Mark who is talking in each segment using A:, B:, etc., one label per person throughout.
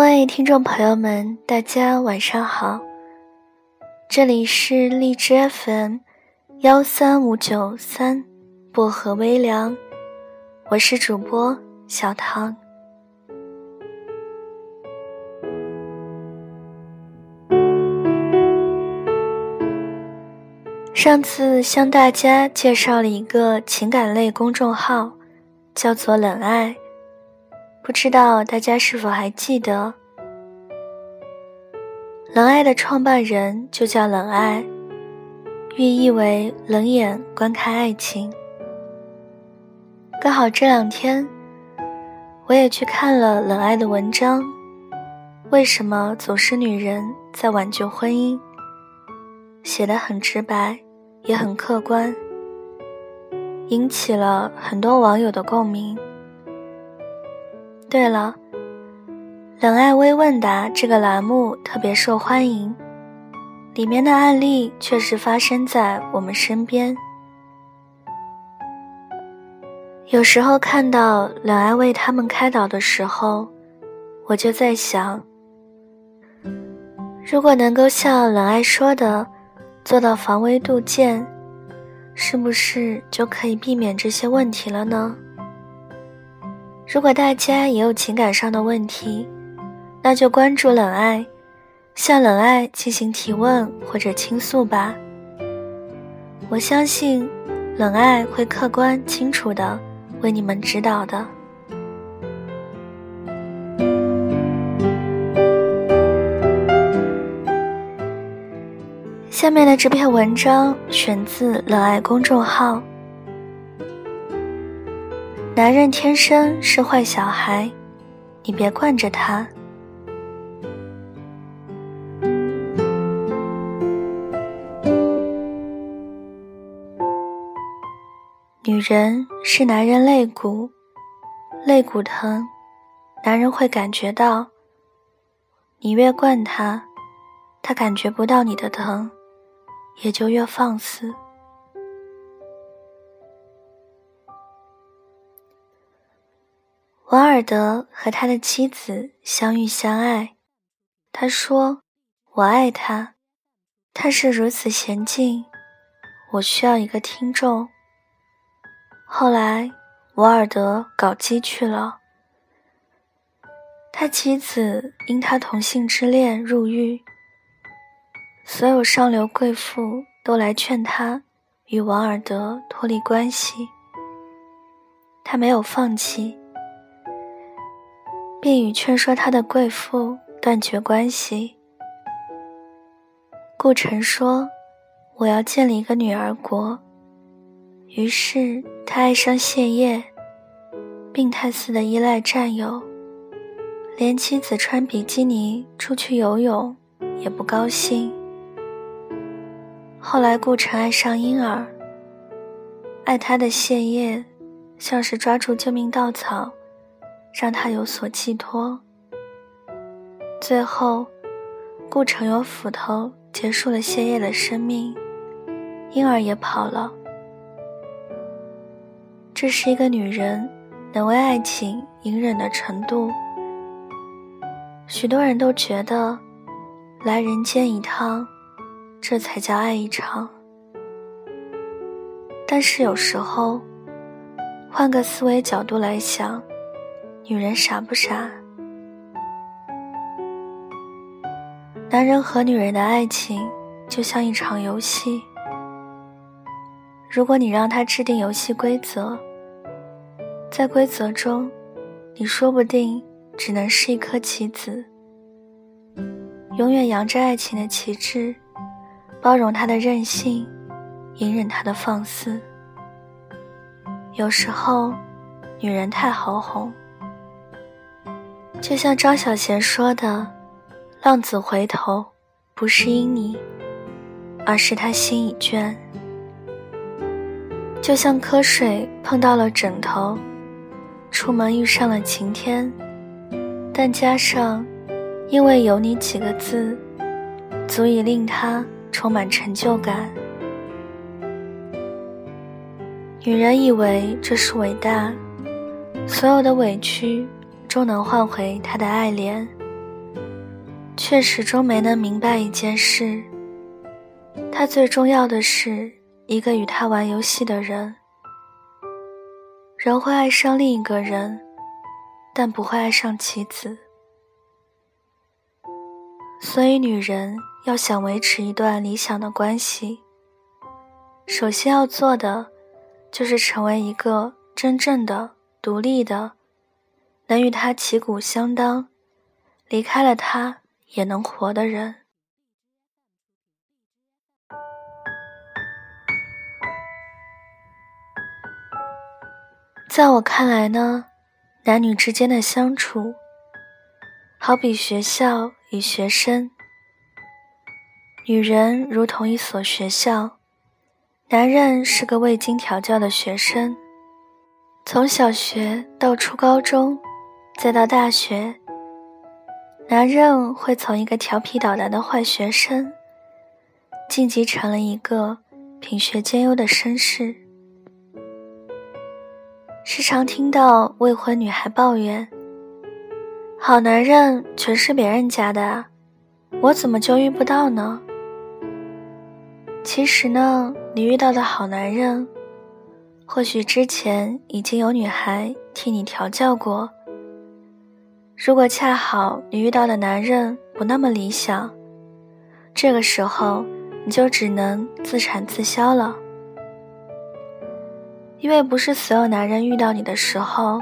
A: 各位听众朋友们，大家晚上好，这里是荔枝 FM 幺三五九三薄荷微凉，我是主播小唐。上次向大家介绍了一个情感类公众号，叫做“冷爱”。不知道大家是否还记得，冷爱的创办人就叫冷爱，寓意为冷眼观看爱情。刚好这两天，我也去看了冷爱的文章，为什么总是女人在挽救婚姻？写的很直白，也很客观，引起了很多网友的共鸣。对了，冷爱微问答这个栏目特别受欢迎，里面的案例确实发生在我们身边。有时候看到冷爱为他们开导的时候，我就在想，如果能够像冷爱说的，做到防微杜渐，是不是就可以避免这些问题了呢？如果大家也有情感上的问题，那就关注冷爱，向冷爱进行提问或者倾诉吧。我相信，冷爱会客观清楚的为你们指导的。下面的这篇文章选自冷爱公众号。男人天生是坏小孩，你别惯着他。女人是男人肋骨，肋骨疼，男人会感觉到。你越惯他，他感觉不到你的疼，也就越放肆。王尔德和他的妻子相遇相爱，他说：“我爱他，他是如此娴静，我需要一个听众。”后来，王尔德搞基去了，他妻子因他同性之恋入狱，所有上流贵妇都来劝他与王尔德脱离关系，他没有放弃。便与劝说他的贵妇断绝关系。顾城说：“我要建立一个女儿国。”于是他爱上谢烨，病态似的依赖战友，连妻子穿比基尼出去游泳也不高兴。后来顾城爱上婴儿，爱他的谢烨像是抓住救命稻草。让他有所寄托。最后，顾城用斧头结束了谢烨的生命，婴儿也跑了。这是一个女人能为爱情隐忍的程度。许多人都觉得，来人间一趟，这才叫爱一场。但是有时候，换个思维角度来想。女人傻不傻？男人和女人的爱情就像一场游戏。如果你让他制定游戏规则，在规则中，你说不定只能是一颗棋子，永远扬着爱情的旗帜，包容他的任性，隐忍他的放肆。有时候，女人太好哄。就像张小娴说的：“浪子回头，不是因你，而是他心已倦。”就像瞌睡碰到了枕头，出门遇上了晴天，但加上“因为有你”几个字，足以令他充满成就感。女人以为这是伟大，所有的委屈。终能换回他的爱怜，却始终没能明白一件事：他最重要的是一个与他玩游戏的人。人会爱上另一个人，但不会爱上棋子。所以，女人要想维持一段理想的关系，首先要做的就是成为一个真正的独立的，能与他旗鼓相当，离开了他也能活的人。在我看来呢，男女之间的相处，好比学校与学生。女人如同一所学校，男人是个未经调教的学生。从小学到初高中，再到大学，男人会从一个调皮捣蛋的坏学生，晋级成了一个品学兼优的绅士。时常听到未婚女孩抱怨：“好男人全是别人家的，我怎么就遇不到呢？”其实呢，你遇到的好男人，或许之前已经有女孩替你调教过。如果恰好你遇到的男人不那么理想，这个时候你就只能自产自销了。因为不是所有男人遇到你的时候，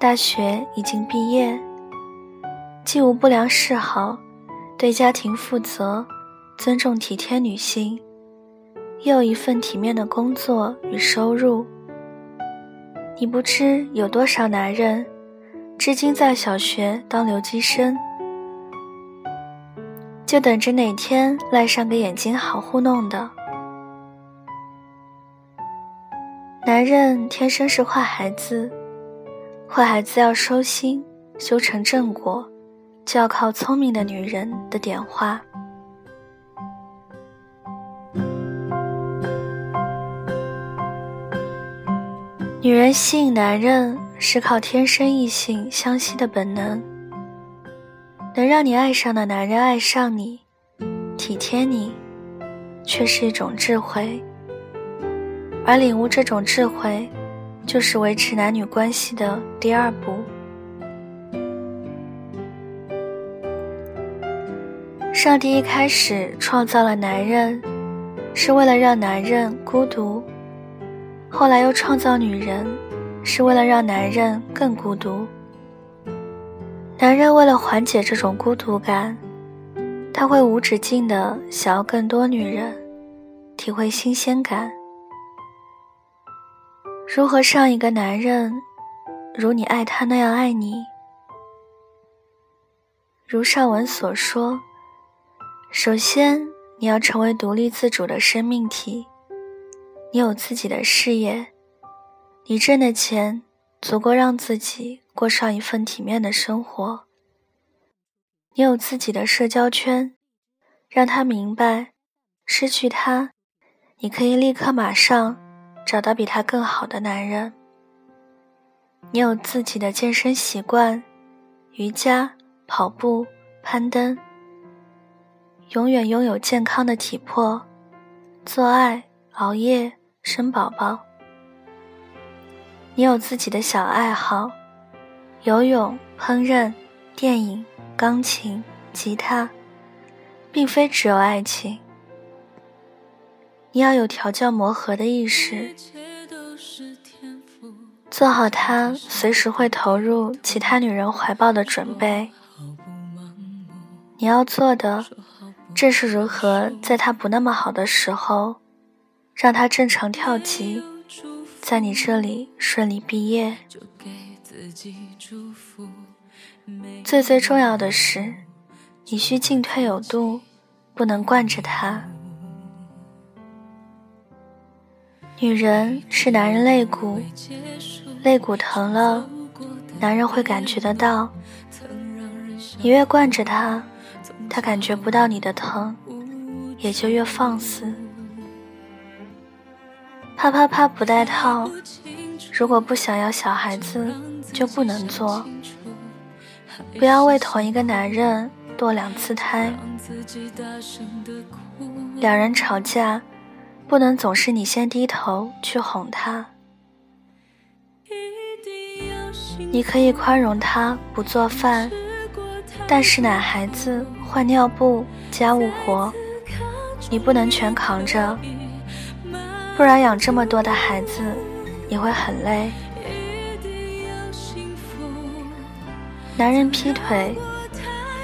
A: 大学已经毕业，既无不良嗜好，对家庭负责，尊重体贴女性，又有一份体面的工作与收入。你不知有多少男人，至今在小学当留级生，就等着哪天赖上个眼睛好糊弄的。男人天生是坏孩子，坏孩子要收心，修成正果，就要靠聪明的女人的点化。女人吸引男人是靠天生异性相吸的本能，能让你爱上的男人爱上你，体贴你，却是一种智慧。而领悟这种智慧，就是维持男女关系的第二步。上帝一开始创造了男人，是为了让男人孤独；后来又创造女人，是为了让男人更孤独。男人为了缓解这种孤独感，他会无止境的想要更多女人，体会新鲜感。如何让一个男人如你爱他那样爱你？如上文所说，首先你要成为独立自主的生命体，你有自己的事业，你挣的钱足够让自己过上一份体面的生活。你有自己的社交圈，让他明白，失去他，你可以立刻马上。找到比他更好的男人。你有自己的健身习惯，瑜伽、跑步、攀登，永远拥有健康的体魄，做爱、熬夜、生宝宝。你有自己的小爱好，游泳、烹饪、电影、钢琴、吉他，并非只有爱情。你要有调教磨合的意识，做好他随时会投入其他女人怀抱的准备。你要做的，正是如何在他不那么好的时候，让他正常跳级，在你这里顺利毕业。最最重要的是，你需进退有度，不能惯着他。女人是男人肋骨，肋骨疼了，男人会感觉得到。你越惯着他，他感觉不到你的疼，也就越放肆。啪啪啪不带套，如果不想要小孩子，就不能做。不要为同一个男人堕两次胎。两人吵架，不能总是你先低头去哄他。你可以宽容他不做饭，但是奶孩子、换尿布、家务活，你不能全扛着，不然养这么多的孩子，你会很累。男人劈腿，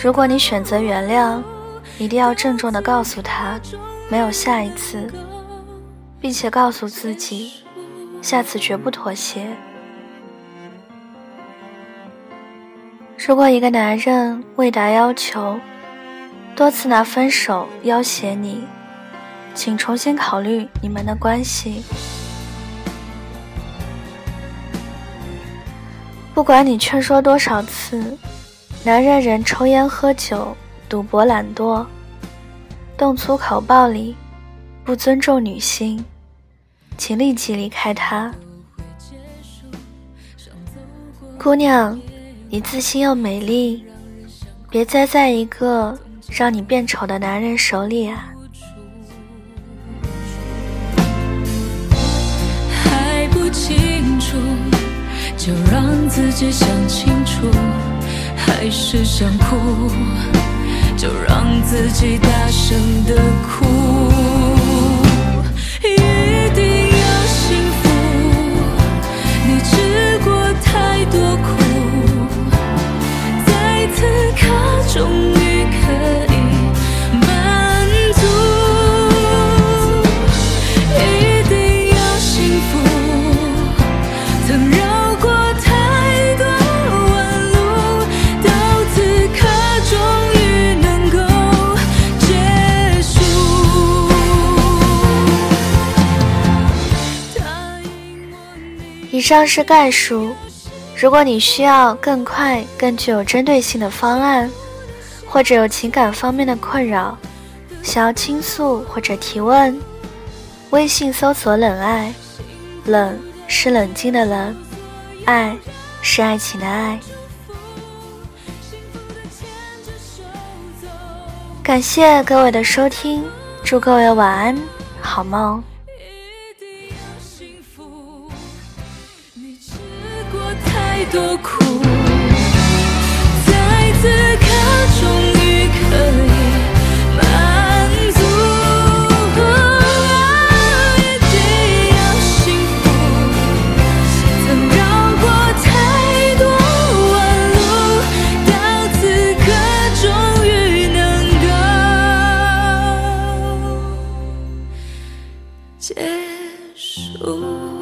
A: 如果你选择原谅，一定要郑重的告诉他，没有下一次，并且告诉自己，下次绝不妥协。如果一个男人未达要求，多次拿分手要挟你，请重新考虑你们的关系。不管你劝说多少次，男人仍抽烟喝酒、赌博懒惰、动粗口暴力、不尊重女性，请立即离开他。姑娘，你自信又美丽，别栽在一个让你变丑的男人手里啊！
B: 清楚。就让自己想清楚，还是想哭，就让自己大声的哭。
A: 上是概述。如果你需要更快、更具有针对性的方案，或者有情感方面的困扰，想要倾诉或者提问，微信搜索“冷爱”，冷是冷静的冷，爱是爱情的爱。感谢各位的收听，祝各位晚安，好梦。
B: 多苦，在此刻终于可以满足。一定要幸福，曾绕过太多弯路，到此刻终于能够结束。